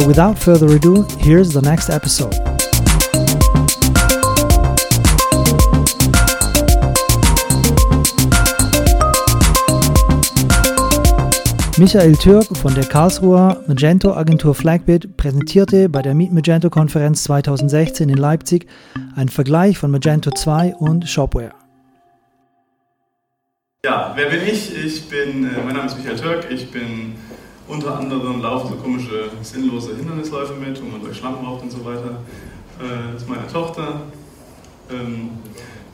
So, without further ado, here's the next episode. Michael Türk von der Karlsruher Magento Agentur Flagbit präsentierte bei der Meet Magento Konferenz 2016 in Leipzig einen Vergleich von Magento 2 und Shopware. Ja, wer bin ich? Ich bin, äh, mein Name ist Michael Türk, ich bin unter anderem laufen so komische, sinnlose Hindernisläufe mit, wo man durch Schlamm raucht und so weiter. Äh, das ist meine Tochter. Ähm,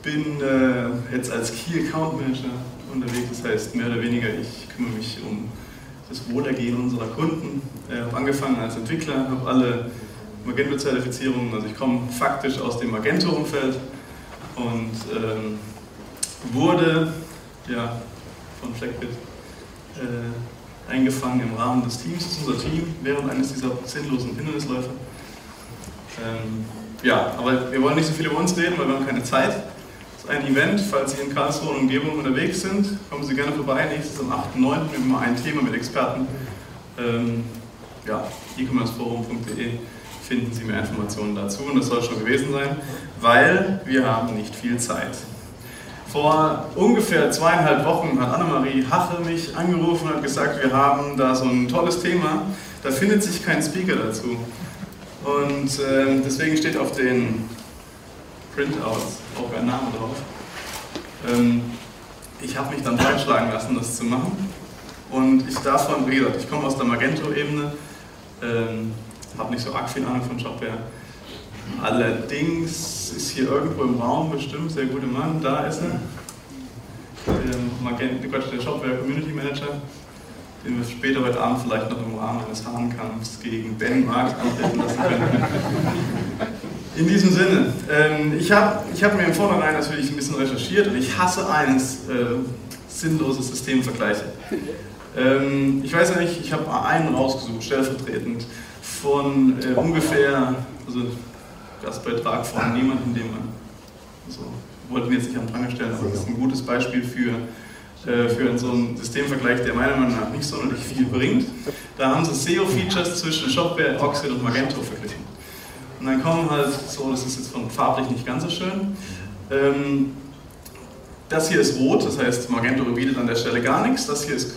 bin äh, jetzt als Key Account Manager unterwegs, das heißt mehr oder weniger, ich kümmere mich um das Wohlergehen unserer Kunden. Ich habe angefangen als Entwickler, habe alle Magento-Zertifizierungen, also ich komme faktisch aus dem Magento-Umfeld und ähm, wurde ja, von Fleckbit äh, eingefangen im Rahmen des Teams. Das ist unser Team während eines dieser sinnlosen Hindernisläufe. Ähm, ja, aber wir wollen nicht so viel über uns reden, weil wir haben keine Zeit. Das ist ein Event, falls Sie in Karlsruhe und Umgebung unterwegs sind, kommen Sie gerne vorbei. Nächstes am 8.9. Wir haben immer ein Thema mit Experten. Ähm, ja, e-commerceforum.de finden Sie mehr Informationen dazu und das soll schon gewesen sein, weil wir haben nicht viel Zeit. Vor ungefähr zweieinhalb Wochen hat Annemarie Hache mich angerufen und hat gesagt, wir haben da so ein tolles Thema, da findet sich kein Speaker dazu. Und äh, deswegen steht auf den Printouts auch ein Name drauf. Ähm, ich habe mich dann breitschlagen lassen, das zu machen. Und ich darf von, wie gesagt, ich komme aus der Magento-Ebene, ähm, habe nicht so arg viel Ahnung von Shopware. Allerdings ist hier irgendwo im Raum bestimmt, sehr guter Mann, da ist er. Quatsch, der Shopware Community Manager, den wir später heute Abend vielleicht noch im Rahmen eines Hahnkampfs gegen Ben Marx antreten lassen können. In diesem Sinne, ähm, ich habe ich hab mir im Vornherein natürlich ein bisschen recherchiert und ich hasse eines, äh, sinnlose Systemvergleiche. Ähm, ich weiß ja nicht, ich habe einen rausgesucht, stellvertretend, von äh, ungefähr, also Gastbeitrag von niemandem, den man, also wollten jetzt nicht an Pranger stellen, aber das ist ein gutes Beispiel für, äh, für so einen Systemvergleich, der meiner Meinung nach nicht sonderlich viel bringt. Da haben sie SEO-Features zwischen Shopware, Oxid und Magento verglichen. Und dann kommen halt so, das ist jetzt von farblich nicht ganz so schön. Ähm, das hier ist rot, das heißt Magento bietet an der Stelle gar nichts. Das hier ist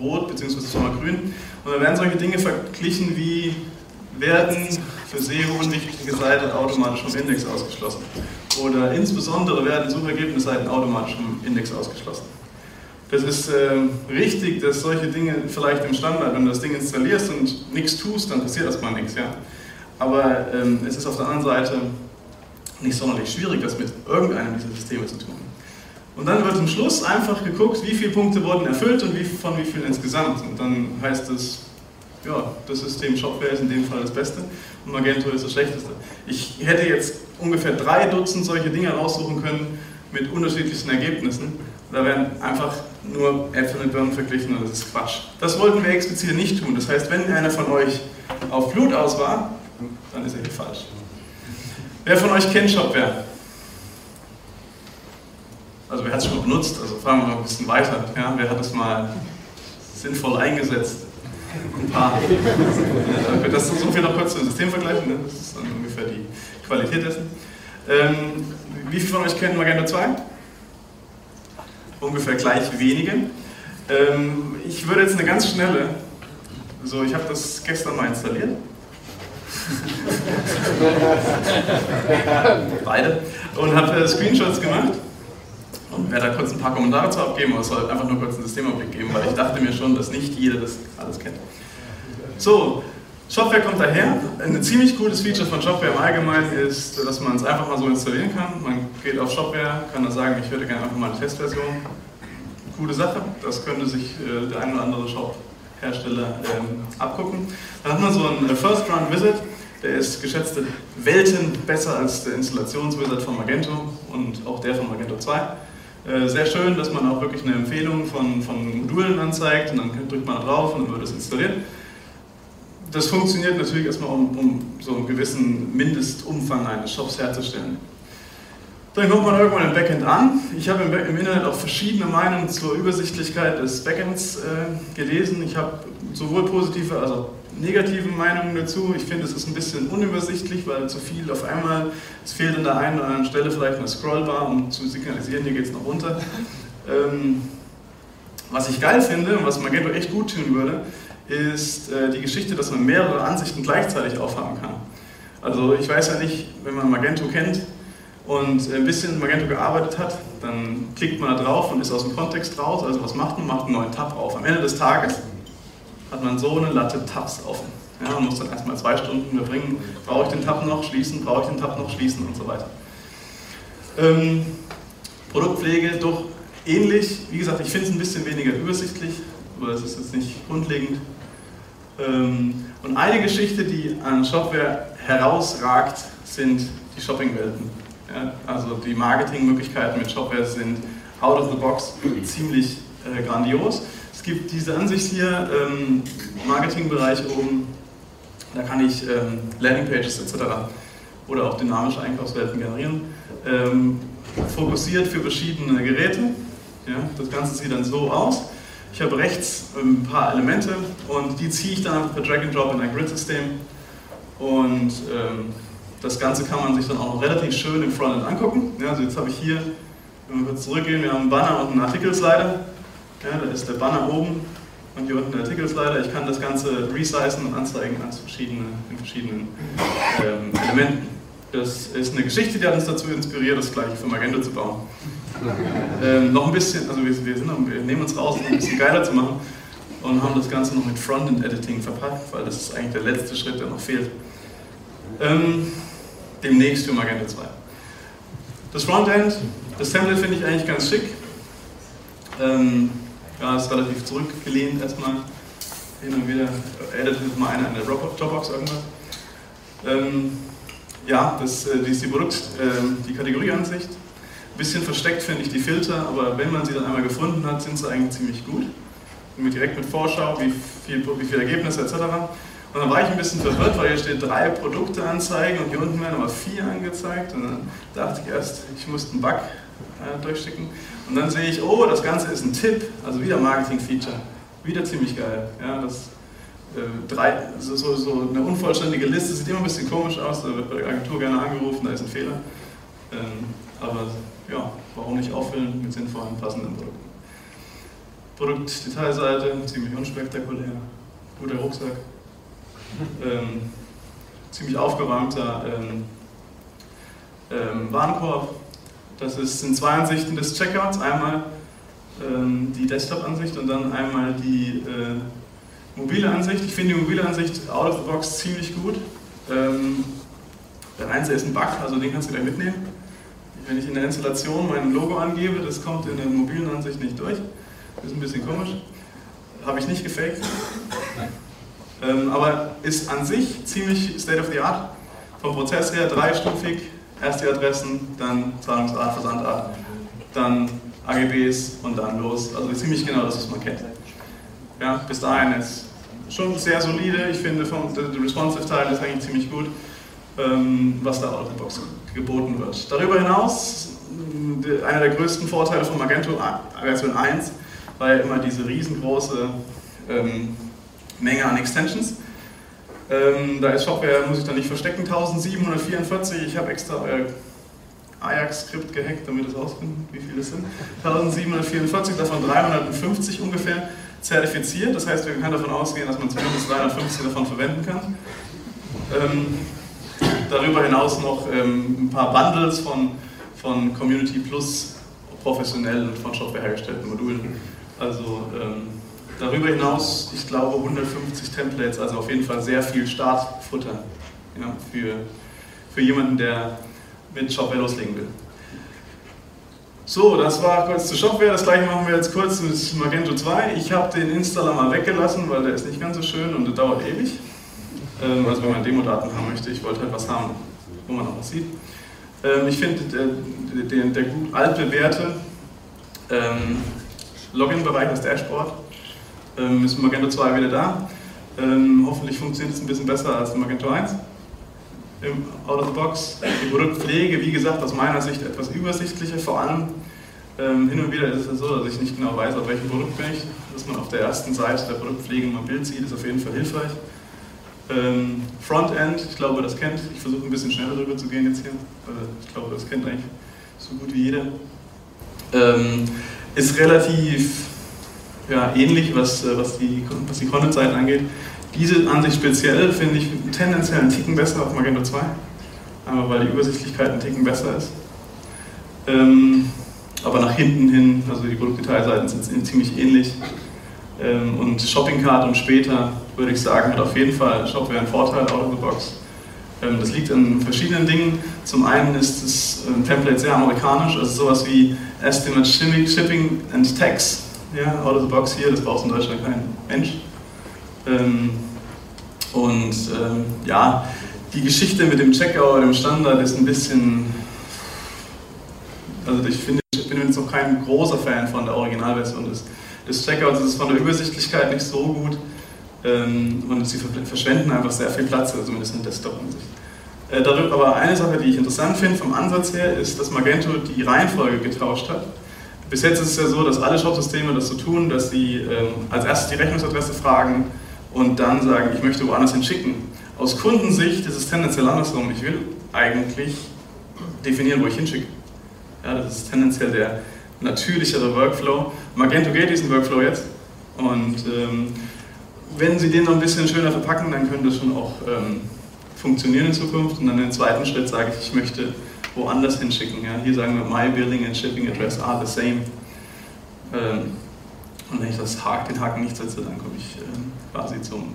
rot bzw. sommergrün. Und da werden solche Dinge verglichen wie werden für SEO unwichtige Seiten automatisch vom Index ausgeschlossen. Oder insbesondere werden Suchergebnisseiten automatisch vom Index ausgeschlossen. Das ist äh, richtig, dass solche Dinge vielleicht im Standard, wenn du das Ding installierst und nichts tust, dann passiert erstmal nichts. Ja? Aber ähm, es ist auf der anderen Seite nicht sonderlich schwierig, das mit irgendeinem dieser Systeme zu tun. Und dann wird am Schluss einfach geguckt, wie viele Punkte wurden erfüllt und wie, von wie vielen insgesamt. Und dann heißt es, ja, das System Shopware ist in dem Fall das Beste und Magento ist das Schlechteste. Ich hätte jetzt ungefähr drei Dutzend solche Dinge raussuchen können mit unterschiedlichsten Ergebnissen. Da werden einfach nur Äpfel mit Birnen verglichen und das ist Quatsch. Das wollten wir explizit nicht tun. Das heißt, wenn einer von euch auf Flut aus war, dann ist er hier falsch. Wer von euch kennt Shopware? Also wer hat es schon benutzt? Also fragen wir mal ein bisschen weiter. Ja, wer hat es mal sinnvoll eingesetzt? Ein paar. Das ist so viel noch kurz zum System vergleichen. Ne? Das ist dann ungefähr die Qualität dessen. Ähm, wie viele von euch kennen Magento 2? Ungefähr gleich wenige. Ähm, ich würde jetzt eine ganz schnelle, so ich habe das gestern mal installiert. Beide. Und habe äh, Screenshots gemacht und werde da kurz ein paar Kommentare zu abgeben, aber es soll einfach nur kurz einen Systemüberblick geben, weil ich dachte mir schon, dass nicht jeder das alles kennt. So, Shopware kommt daher. Ein ziemlich cooles Feature von Shopware im Allgemeinen ist, dass man es einfach mal so installieren kann. Man geht auf Shopware, kann da sagen, ich würde gerne einfach mal eine Testversion. Coole Sache, das könnte sich äh, der ein oder andere Shop-Hersteller ähm, abgucken. Dann hat man so einen First Run Visit, der ist geschätzte Welten besser als der Installationswizard von Magento und auch der von Magento 2. Äh, sehr schön, dass man auch wirklich eine Empfehlung von, von Modulen anzeigt und dann drückt man da drauf und dann wird es installiert. Das funktioniert natürlich erstmal, um, um so einen gewissen Mindestumfang eines Shops herzustellen. Dann kommt man irgendwann im Backend an. Ich habe im, im Internet auch verschiedene Meinungen zur Übersichtlichkeit des Backends äh, gelesen. Ich habe sowohl positive als auch negative Meinungen dazu. Ich finde, es ist ein bisschen unübersichtlich, weil zu viel auf einmal, es fehlt an der einen oder anderen Stelle vielleicht eine Scrollbar, um zu signalisieren, hier geht es noch runter. Ähm, was ich geil finde und was Magento echt gut tun würde, ist äh, die Geschichte, dass man mehrere Ansichten gleichzeitig aufhaben kann. Also ich weiß ja nicht, wenn man Magento kennt und ein bisschen Magento gearbeitet hat, dann klickt man da drauf und ist aus dem Kontext raus. Also was macht man? Macht einen neuen Tab auf. Am Ende des Tages hat man so eine Latte Tabs offen. Ja, man muss dann erstmal zwei Stunden verbringen, brauche ich den Tab noch schließen, brauche ich den Tab noch schließen und so weiter. Ähm, Produktpflege doch ähnlich. Wie gesagt, ich finde es ein bisschen weniger übersichtlich, aber das ist jetzt nicht grundlegend. Ähm, und eine Geschichte, die an Shopware herausragt, sind die Shoppingwelten. Ja, also die Marketingmöglichkeiten mit Shopware sind out of the box ziemlich äh, grandios. Es gibt diese Ansicht hier, ähm, Marketingbereich oben, da kann ich ähm, Landingpages etc. oder auch dynamische Einkaufswelten generieren. Ähm, fokussiert für verschiedene Geräte. Ja, das Ganze sieht dann so aus. Ich habe rechts ein paar Elemente und die ziehe ich dann per Drag and Drop in ein Grid-System Und ähm, das Ganze kann man sich dann auch relativ schön im Frontend angucken. Ja, also jetzt habe ich hier, wenn wir kurz zurückgehen, wir haben einen Banner und einen Artikelslider. Ja, da ist der Banner oben und hier unten der Artikelslider. Ich kann das Ganze resizen und anzeigen als verschiedene, in verschiedenen ähm, Elementen. Das ist eine Geschichte, die hat uns dazu inspiriert, das gleiche für Magento zu bauen. Ähm, noch ein bisschen, also wir, wir, sind, wir nehmen uns raus, ein bisschen geiler zu machen und haben das Ganze noch mit Frontend-Editing verpackt, weil das ist eigentlich der letzte Schritt, der noch fehlt. Ähm, demnächst für Magento 2. Das Frontend, das Template finde ich eigentlich ganz schick. Ähm, ja, ist relativ zurückgelehnt erstmal. Hin und wieder editet mal einer in der Dropbox irgendwas. Ähm, ja, das, äh, die ist die Produkt, äh, die Kategorieansicht. Ein bisschen versteckt finde ich die Filter, aber wenn man sie dann einmal gefunden hat, sind sie eigentlich ziemlich gut. direkt mit Vorschau, wie viel, wie viel Ergebnisse etc. Und dann war ich ein bisschen verwirrt, weil hier steht drei Produkte anzeigen und hier unten werden aber vier angezeigt. Und dann dachte ich erst, ich muss einen Bug äh, durchschicken. Und dann sehe ich, oh, das Ganze ist ein Tipp, also wieder Marketing-Feature. Wieder ziemlich geil. Ja, das, äh, drei, so, so, so, eine unvollständige Liste sieht immer ein bisschen komisch aus, da wird bei der Agentur gerne angerufen, da ist ein Fehler. Ähm, aber ja, warum nicht auffüllen mit sinnvollen, passenden Produkten. Produktdetailseite, ziemlich unspektakulär. Guter Rucksack ähm, ziemlich aufgeräumter ähm, ähm, Warenkorb. Das sind zwei Ansichten des Checkouts. Einmal ähm, die Desktop-Ansicht und dann einmal die äh, mobile Ansicht. Ich finde die mobile Ansicht out of the box ziemlich gut. Ähm, der einzige ist ein Bug, also den kannst du gleich mitnehmen. Wenn ich in der Installation mein Logo angebe, das kommt in der mobilen Ansicht nicht durch. Das ist ein bisschen komisch. Habe ich nicht gefaked. Ähm, aber ist an sich ziemlich State of the Art. Vom Prozess her dreistufig, erst die Adressen, dann Zahlungsart, Versandart, dann AGBs und dann los. Also ziemlich genau das, was man kennt. Ja, bis dahin ist schon sehr solide. Ich finde, der, Responsive-Teil ist eigentlich ziemlich gut, ähm, was da out of the box geboten wird. Darüber hinaus, einer der größten Vorteile von Magento Version 1 war ja immer diese riesengroße ähm, Menge an Extensions. Ähm, da ist Shopware, muss ich da nicht verstecken, 1744. Ich habe extra euer Ajax-Skript gehackt, damit es rausfindet, wie viele es sind. 1744, davon 350 ungefähr zertifiziert. Das heißt, wir können davon ausgehen, dass man zumindest 350 davon verwenden kann. Ähm, darüber hinaus noch ähm, ein paar Bundles von, von Community Plus professionell und von Shopware hergestellten Modulen. Also ähm, Darüber hinaus, ich glaube, 150 Templates, also auf jeden Fall sehr viel Startfutter ja, für, für jemanden, der mit Shopware loslegen will. So, das war kurz zu Shopware. Das gleiche machen wir jetzt kurz mit Magento 2. Ich habe den Installer mal weggelassen, weil der ist nicht ganz so schön und der dauert ewig. Ähm, also wenn man Demo-Daten haben möchte, ich wollte halt was haben, wo man noch was sieht. Ähm, ich finde, der, der, der gut altbewährte ähm, Login-Bereich, das Dashboard, ähm, ist Magento 2 wieder da. Ähm, hoffentlich funktioniert es ein bisschen besser als Magento 1 im Out of the Box. Die Produktpflege, wie gesagt, aus meiner Sicht etwas übersichtlicher. Vor allem ähm, hin und wieder ist es so, dass ich nicht genau weiß, auf welchem Produkt bin ich. Dass man auf der ersten Seite der Produktpflege mal ein Bild sieht, ist auf jeden Fall hilfreich. Ähm, Frontend, ich glaube, das kennt. Ich versuche ein bisschen schneller drüber zu gehen jetzt hier. Ich glaube, das kennt eigentlich so gut wie jeder. Ähm, ist relativ ja, ähnlich, was, äh, was die, was die Content-Seiten angeht. Diese Ansicht speziell finde ich tendenziell einen Ticken besser auf Magento 2, aber weil die Übersichtlichkeit einen Ticken besser ist. Ähm, aber nach hinten hin, also die Produktdetailseiten sind ziemlich ähnlich. Ähm, und Shopping Cart und später, würde ich sagen, hat auf jeden Fall Shopware einen Vorteil out of the box. Ähm, das liegt an verschiedenen Dingen. Zum einen ist das ähm, Template sehr amerikanisch, also sowas wie Estimate Shipping and Tax ja, out of the box hier, das braucht in Deutschland kein Mensch. Ähm, und ähm, ja, die Geschichte mit dem Checkout, dem Standard ist ein bisschen, also ich finde, ich bin jetzt noch kein großer Fan von der Originalversion des, des Checkouts, es ist von der Übersichtlichkeit nicht so gut ähm, und sie verschwenden einfach sehr viel Platz, also zumindest in Desktop-Ansicht. Äh, aber eine Sache, die ich interessant finde vom Ansatz her, ist, dass Magento die Reihenfolge getauscht hat. Bis jetzt ist es ja so, dass alle Shop-Systeme das so tun, dass sie ähm, als erstes die Rechnungsadresse fragen und dann sagen, ich möchte woanders hin schicken. Aus Kundensicht ist es tendenziell andersrum. Ich will eigentlich definieren, wo ich hinschicke. Ja, das ist tendenziell der natürlichere Workflow. Magento geht diesen Workflow jetzt. Und ähm, wenn Sie den noch ein bisschen schöner verpacken, dann könnte das schon auch ähm, funktionieren in Zukunft. Und dann im zweiten Schritt sage ich, ich möchte woanders hinschicken. Ja, hier sagen wir, my billing and shipping address are the same. Ähm, und wenn ich das Haken, den Haken nicht setze, dann komme ich ähm, quasi zum,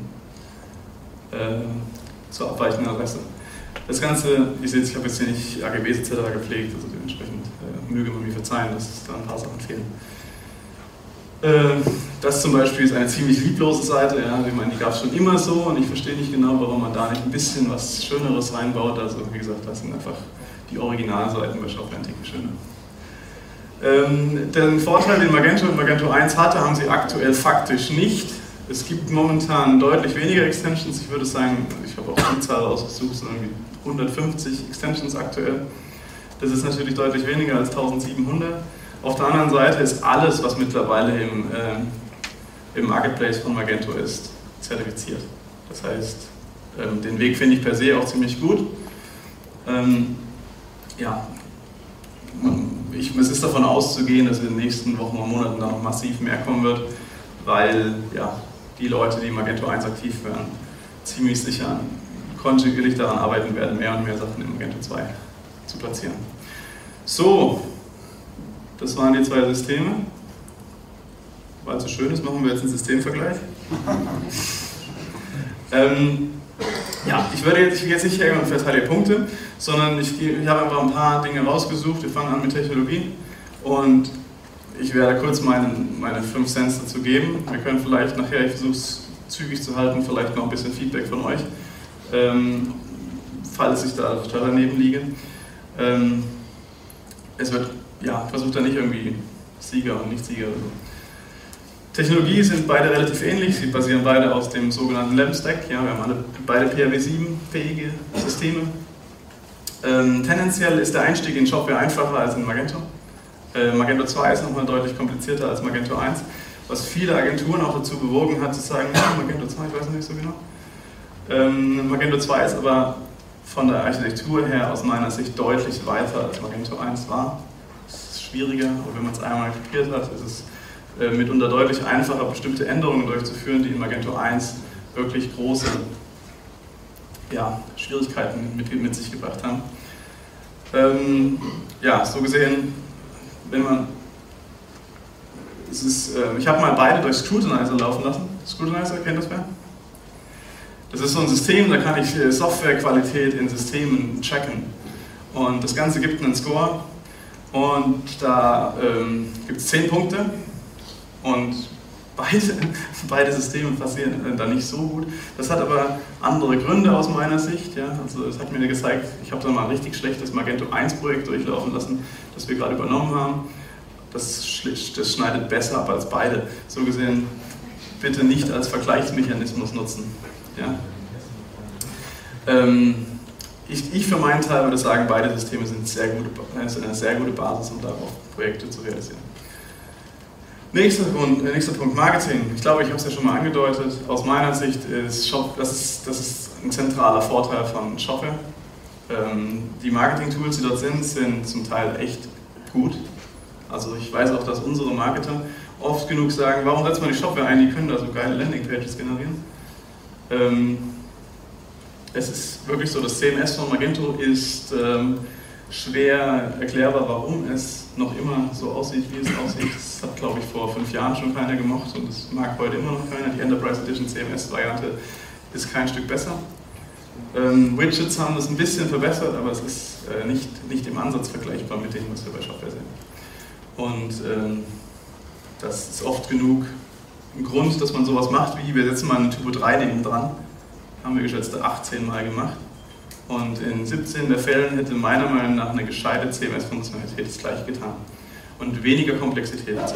äh, zur abweichenden Adresse. Das Ganze, ihr seht, ich habe jetzt hier nicht AGBs etc. gepflegt, also dementsprechend äh, möge man mir verzeihen, dass da ein paar Sachen fehlen. Äh, das zum Beispiel ist eine ziemlich lieblose Seite, ja, ich meine, die gab es schon immer so und ich verstehe nicht genau, warum man da nicht ein bisschen was Schöneres reinbaut. Also wie gesagt, das sind einfach die Originalseiten bei Shopware Antiken schöner. Ähm, den Vorteil, den Magento und Magento 1 hatte, haben sie aktuell faktisch nicht. Es gibt momentan deutlich weniger Extensions. Ich würde sagen, ich habe auch die Zahl ausgesucht, irgendwie 150 Extensions aktuell. Das ist natürlich deutlich weniger als 1700. Auf der anderen Seite ist alles, was mittlerweile im, äh, im Marketplace von Magento ist, zertifiziert. Das heißt, ähm, den Weg finde ich per se auch ziemlich gut. Ähm, ja, ich, es ist davon auszugehen, dass in den nächsten Wochen und Monaten da noch massiv mehr kommen wird, weil ja, die Leute, die Magento 1 aktiv werden, ziemlich sicher kontinuierlich daran arbeiten werden, mehr und mehr Sachen in Magento 2 zu platzieren. So, das waren die zwei Systeme. Weil es so schön ist, machen wir jetzt einen Systemvergleich. ähm, ja, ich werde jetzt, ich jetzt nicht hergehen und verteile Punkte, sondern ich, ich habe einfach ein paar Dinge rausgesucht. Wir fangen an mit Technologie und ich werde kurz meine, meine fünf Cents dazu geben. Wir können vielleicht nachher, ich versuche es zügig zu halten, vielleicht noch ein bisschen Feedback von euch, ähm, falls ich da total daneben liege. Ähm, es wird, ja, versucht da nicht irgendwie Sieger und Nicht-Sieger so. Technologie sind beide relativ ähnlich. Sie basieren beide aus dem sogenannten LAMP-Stack. Ja, wir haben alle beide PHP-7-fähige Systeme. Ähm, tendenziell ist der Einstieg in Shopware einfacher als in Magento. Äh, Magento 2 ist nochmal deutlich komplizierter als Magento 1, was viele Agenturen auch dazu bewogen hat, zu sagen, ja, Magento 2, ich weiß nicht so genau. Ähm, Magento 2 ist aber von der Architektur her aus meiner Sicht deutlich weiter als Magento 1 war. Schwieriger, aber wenn man es einmal kapiert hat, ist es äh, mitunter deutlich einfacher, bestimmte Änderungen durchzuführen, die in Magento 1 wirklich große ja, Schwierigkeiten mit, mit, sich gebracht haben. Ähm, ja, so gesehen, wenn man. Es ist, äh, ich habe mal beide durch Scrutinizer laufen lassen. Scrutinizer, kennt das wer? Das ist so ein System, da kann ich äh, Softwarequalität in Systemen checken. Und das Ganze gibt einen Score. Und da ähm, gibt es 10 Punkte. Und beide, beide Systeme passieren da nicht so gut. Das hat aber andere Gründe aus meiner Sicht. Ja. Also es hat mir gezeigt, ich habe da mal ein richtig schlechtes Magento 1 Projekt durchlaufen lassen, das wir gerade übernommen haben. Das, das schneidet besser ab als beide. So gesehen, bitte nicht als Vergleichsmechanismus nutzen. Ja. Ähm, ich, ich, für meinen Teil würde sagen, beide Systeme sind, sehr gute, sind eine sehr gute Basis, um darauf Projekte zu realisieren. Nächster Punkt, äh, nächster Punkt, Marketing. Ich glaube, ich habe es ja schon mal angedeutet. Aus meiner Sicht ist Shop, das ist, das ist ein zentraler Vorteil von Shopware. Ähm, die Marketing-Tools, die dort sind, sind zum Teil echt gut. Also ich weiß auch, dass unsere Marketer oft genug sagen, warum setzt man die Shopware ein, die können da so geile Landingpages generieren. Ähm, es ist wirklich so, das CMS von Magento ist ähm, schwer erklärbar, warum es noch immer so aussieht, wie es aussieht. Das hat, glaube ich, vor fünf Jahren schon keiner gemacht und das mag heute immer noch keiner. Die Enterprise Edition CMS-Variante ist kein Stück besser. Ähm, Widgets haben das ein bisschen verbessert, aber es ist äh, nicht, nicht im Ansatz vergleichbar mit dem, was wir bei Shopware sehen. Und ähm, das ist oft genug ein Grund, dass man sowas macht, wie wir setzen mal eine Typo 3 neben dran. Haben wir geschätzt 18 Mal gemacht. Und in 17 der Fällen hätte meiner Meinung nach eine gescheite CMS-Funktionalität das gleiche getan. Und weniger Komplexität etc.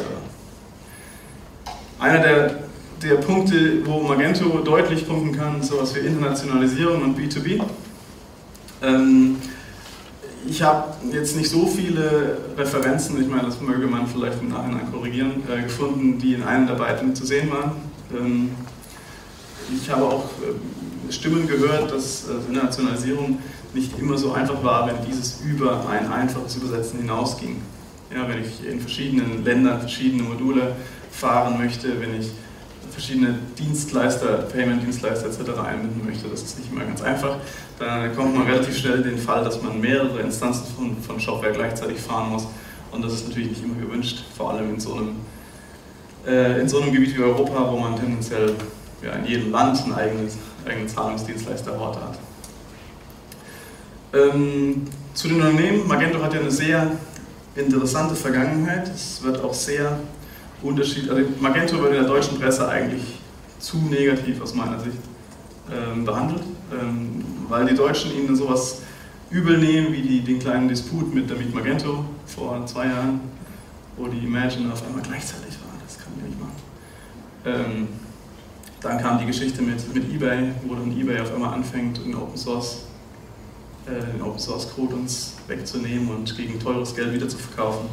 Einer der, der Punkte, wo Magento deutlich punkten kann, ist sowas wie Internationalisierung und B2B. Ähm, ich habe jetzt nicht so viele Referenzen, ich meine, das möge man vielleicht im Nachhinein korrigieren, äh, gefunden, die in einem der beiden zu sehen waren. Ähm, ich habe auch äh, Stimmen gehört, dass äh, Internationalisierung nicht immer so einfach war, wenn dieses über ein einfaches Übersetzen hinausging. Ja, wenn ich in verschiedenen Ländern verschiedene Module fahren möchte, wenn ich verschiedene Dienstleister, Payment-Dienstleister etc. einbinden möchte, das ist nicht immer ganz einfach. Dann kommt man relativ schnell in den Fall, dass man mehrere Instanzen von, von Shopware gleichzeitig fahren muss. Und das ist natürlich nicht immer gewünscht, vor allem in so einem, äh, in so einem Gebiet wie Europa, wo man tendenziell ja, in jedem Land einen eigenen, eigenen Zahlungsdienstleister-Hort hat. Ähm, zu den Unternehmen, Magento hat ja eine sehr interessante Vergangenheit. Es wird auch sehr unterschiedlich, also Magento wird in der deutschen Presse eigentlich zu negativ aus meiner Sicht ähm, behandelt, ähm, weil die Deutschen ihnen sowas übel nehmen, wie die, den kleinen Disput mit Meet Magento vor zwei Jahren, wo die Imagine auf einmal gleichzeitig waren. Das kann man nicht machen. Ähm, dann kam die Geschichte mit, mit eBay, wo dann eBay auf einmal anfängt, in Open Source äh, den Open Source Code uns wegzunehmen und gegen teures Geld wieder zu verkaufen.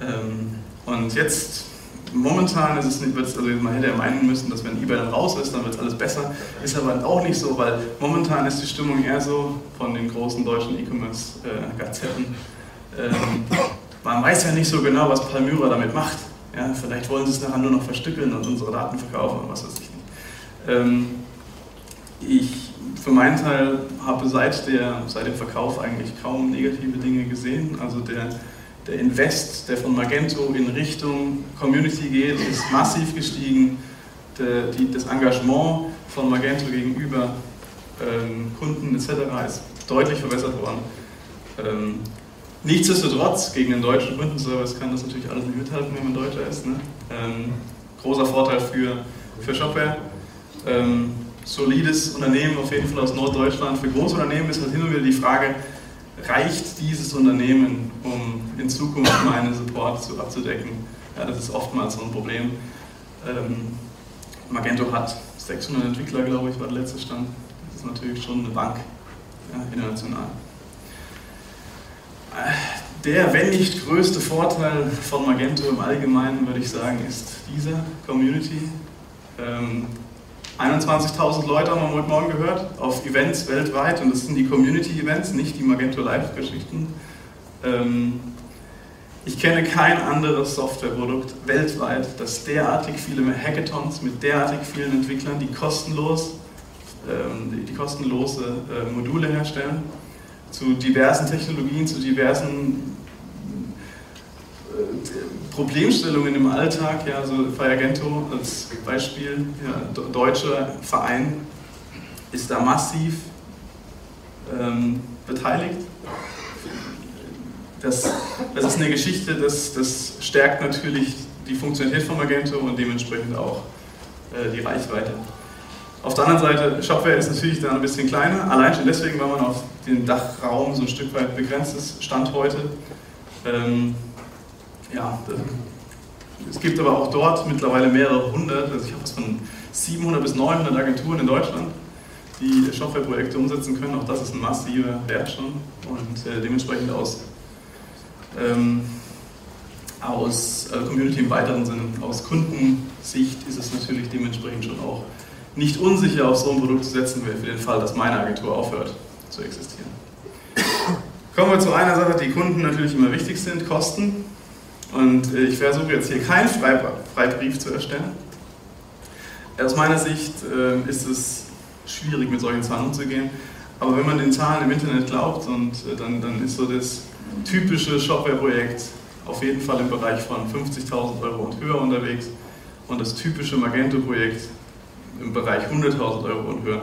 Ähm, und jetzt, momentan ist es nicht, also man hätte ja meinen müssen, dass wenn eBay dann raus ist, dann wird alles besser. Ist aber auch nicht so, weil momentan ist die Stimmung eher so von den großen deutschen E-Commerce-Gazetten. Ähm, man weiß ja nicht so genau, was Palmyra damit macht. Ja, vielleicht wollen sie es nachher nur noch verstückeln und unsere Daten verkaufen oder was weiß ich ich für meinen Teil habe seit, der, seit dem Verkauf eigentlich kaum negative Dinge gesehen. Also der, der Invest, der von Magento in Richtung Community geht, ist massiv gestiegen. Der, die, das Engagement von Magento gegenüber ähm, Kunden etc. ist deutlich verbessert worden. Ähm, nichtsdestotrotz, gegen den deutschen Kundenservice kann das natürlich alles nicht mithalten, wenn man Deutscher ist. Ne? Ähm, großer Vorteil für, für Shopware. Ähm, solides Unternehmen, auf jeden Fall aus Norddeutschland. Für Großunternehmen ist halt hin und wieder die Frage, reicht dieses Unternehmen, um in Zukunft meine Support zu, abzudecken? Ja, das ist oftmals so ein Problem. Ähm, Magento hat 600 Entwickler, glaube ich, war der letzte Stand. Das ist natürlich schon eine Bank, ja, international. Der, wenn nicht größte Vorteil von Magento im Allgemeinen, würde ich sagen, ist dieser Community. Ähm, 21.000 Leute haben wir heute Morgen gehört auf Events weltweit und das sind die Community-Events, nicht die Magento Live-Geschichten. Ähm, ich kenne kein anderes Softwareprodukt weltweit, das derartig viele Hackathons mit derartig vielen Entwicklern, die kostenlos, ähm, die kostenlose äh, Module herstellen, zu diversen Technologien, zu diversen Problemstellungen im Alltag, ja, also Fiagento als Beispiel, ja, deutscher Verein ist da massiv ähm, beteiligt. Das, das ist eine Geschichte, das, das stärkt natürlich die Funktionalität von Magento und dementsprechend auch äh, die Reichweite. Auf der anderen Seite, Shopware ist natürlich dann ein bisschen kleiner, allein schon deswegen, weil man auf den Dachraum so ein Stück weit begrenzt ist, Stand heute. Ähm, ja, es gibt aber auch dort mittlerweile mehrere hundert, also ich habe was von 700 bis 900 Agenturen in Deutschland, die Softwareprojekte umsetzen können. Auch das ist ein massiver Wert schon und äh, dementsprechend aus, ähm, aus also Community im weiteren Sinne, aus Kundensicht ist es natürlich dementsprechend schon auch nicht unsicher auf so ein Produkt zu setzen, für den Fall, dass meine Agentur aufhört zu existieren. Kommen wir zu einer Sache, die Kunden natürlich immer wichtig sind, Kosten. Und äh, ich versuche jetzt hier keinen Freibrief zu erstellen. Aus meiner Sicht äh, ist es schwierig, mit solchen Zahlen umzugehen. Aber wenn man den Zahlen im Internet glaubt, und äh, dann, dann ist so das typische Shopware-Projekt auf jeden Fall im Bereich von 50.000 Euro und höher unterwegs und das typische Magento-Projekt im Bereich 100.000 Euro und höher.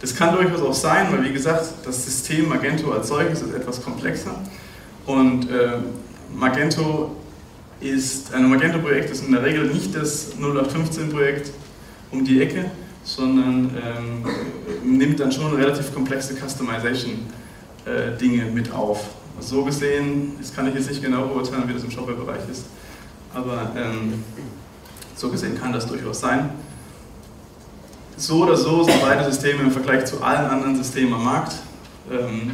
Das kann durchaus auch sein, weil wie gesagt, das System Magento als solches ist etwas komplexer und äh, Magento ist ein Magento-Projekt ist in der Regel nicht das 0815-Projekt um die Ecke, sondern ähm, nimmt dann schon relativ komplexe Customization-Dinge äh, mit auf. So gesehen, das kann ich jetzt nicht genau beurteilen, wie das im Shopware-Bereich ist, aber ähm, so gesehen kann das durchaus sein. So oder so sind beide Systeme im Vergleich zu allen anderen Systemen am Markt ähm,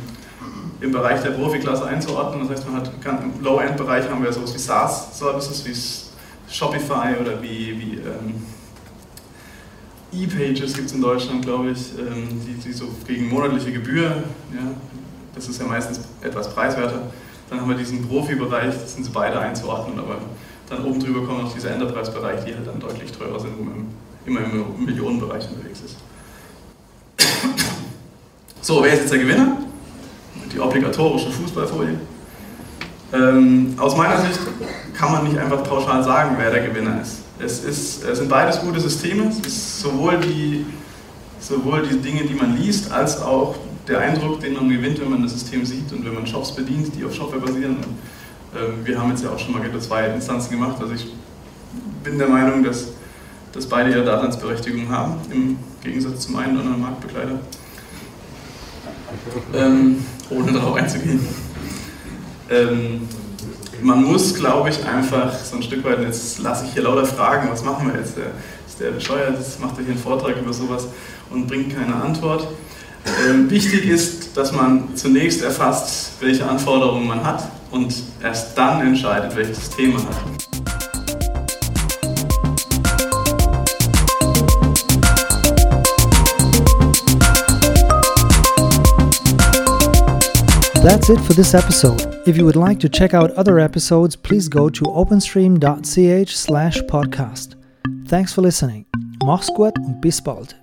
im Bereich der Profiklasse einzuordnen. Das heißt, man hat, im Low-End-Bereich haben wir sowas wie SaaS-Services, wie Shopify oder wie, wie ähm, E-Pages gibt es in Deutschland, glaube ich, ähm, die, die so gegen monatliche Gebühr, ja, das ist ja meistens etwas preiswerter. Dann haben wir diesen Profi-Bereich, das sind sie beide einzuordnen, aber dann oben drüber kommen noch diese Enterprise-Bereich, die halt dann deutlich teurer sind, wo man immer im Millionenbereich unterwegs ist. So, wer ist jetzt der Gewinner? Die obligatorische Fußballfolie. Ähm, aus meiner Sicht kann man nicht einfach pauschal sagen, wer der Gewinner ist. Es, ist, es sind beides gute Systeme. Sowohl die, sowohl die Dinge, die man liest, als auch der Eindruck, den man gewinnt, wenn man das System sieht und wenn man Shops bedient, die auf Shopware basieren. Und, äh, wir haben jetzt ja auch schon mal zwei Instanzen gemacht. Also ich bin der Meinung, dass, dass beide ihre Daseinsberechtigung haben, im Gegensatz zum einen oder anderen Marktbegleiter. Ähm, ohne darauf einzugehen. Ähm, man muss, glaube ich, einfach so ein Stück weit, jetzt lasse ich hier lauter Fragen, was machen wir jetzt? Der, ist der bescheuert, jetzt macht er hier einen Vortrag über sowas und bringt keine Antwort. Ähm, wichtig ist, dass man zunächst erfasst, welche Anforderungen man hat und erst dann entscheidet, welches System man hat. That's it for this episode. If you would like to check out other episodes, please go to openstream.ch slash podcast. Thanks for listening. Mach's gut und bis bald.